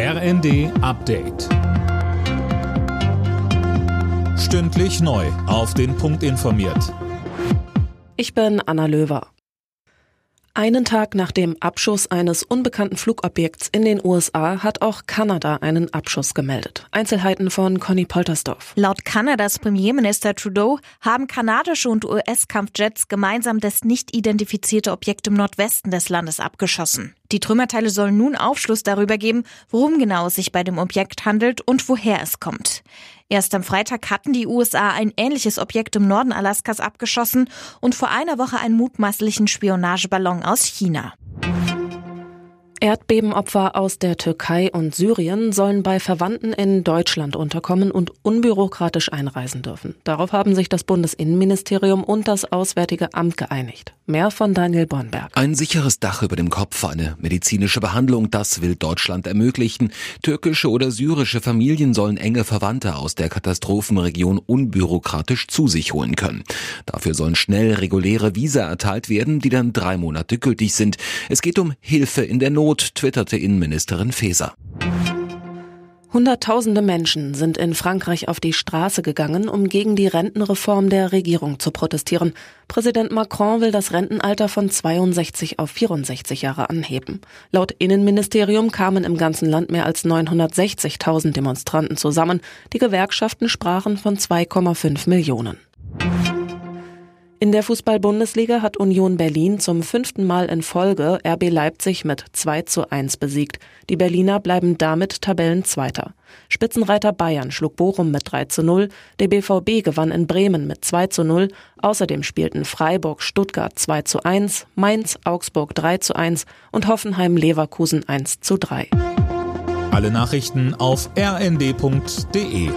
RND Update. Stündlich neu. Auf den Punkt informiert. Ich bin Anna Löwer. Einen Tag nach dem Abschuss eines unbekannten Flugobjekts in den USA hat auch Kanada einen Abschuss gemeldet. Einzelheiten von Conny Poltersdorf. Laut Kanadas Premierminister Trudeau haben kanadische und US-Kampfjets gemeinsam das nicht identifizierte Objekt im Nordwesten des Landes abgeschossen. Die Trümmerteile sollen nun Aufschluss darüber geben, worum genau es sich bei dem Objekt handelt und woher es kommt. Erst am Freitag hatten die USA ein ähnliches Objekt im Norden Alaskas abgeschossen und vor einer Woche einen mutmaßlichen Spionageballon aus China. Erdbebenopfer aus der Türkei und Syrien sollen bei Verwandten in Deutschland unterkommen und unbürokratisch einreisen dürfen. Darauf haben sich das Bundesinnenministerium und das Auswärtige Amt geeinigt. Mehr von Daniel Bornberg. Ein sicheres Dach über dem Kopf, eine medizinische Behandlung, das will Deutschland ermöglichen. Türkische oder syrische Familien sollen enge Verwandte aus der Katastrophenregion unbürokratisch zu sich holen können. Dafür sollen schnell reguläre Visa erteilt werden, die dann drei Monate gültig sind. Es geht um Hilfe in der Not twitterte Innenministerin Faeser. Hunderttausende Menschen sind in Frankreich auf die Straße gegangen, um gegen die Rentenreform der Regierung zu protestieren. Präsident Macron will das Rentenalter von 62 auf 64 Jahre anheben. Laut Innenministerium kamen im ganzen Land mehr als 960.000 Demonstranten zusammen. Die Gewerkschaften sprachen von 2,5 Millionen. In der Fußball-Bundesliga hat Union Berlin zum fünften Mal in Folge RB Leipzig mit 2 zu 1 besiegt. Die Berliner bleiben damit Tabellenzweiter. Spitzenreiter Bayern schlug Bochum mit 3 zu 0, der BVB gewann in Bremen mit 2 zu 0, außerdem spielten Freiburg Stuttgart 2 zu 1, Mainz Augsburg 3 zu 1 und Hoffenheim Leverkusen 1 zu 3. Alle Nachrichten auf rnd.de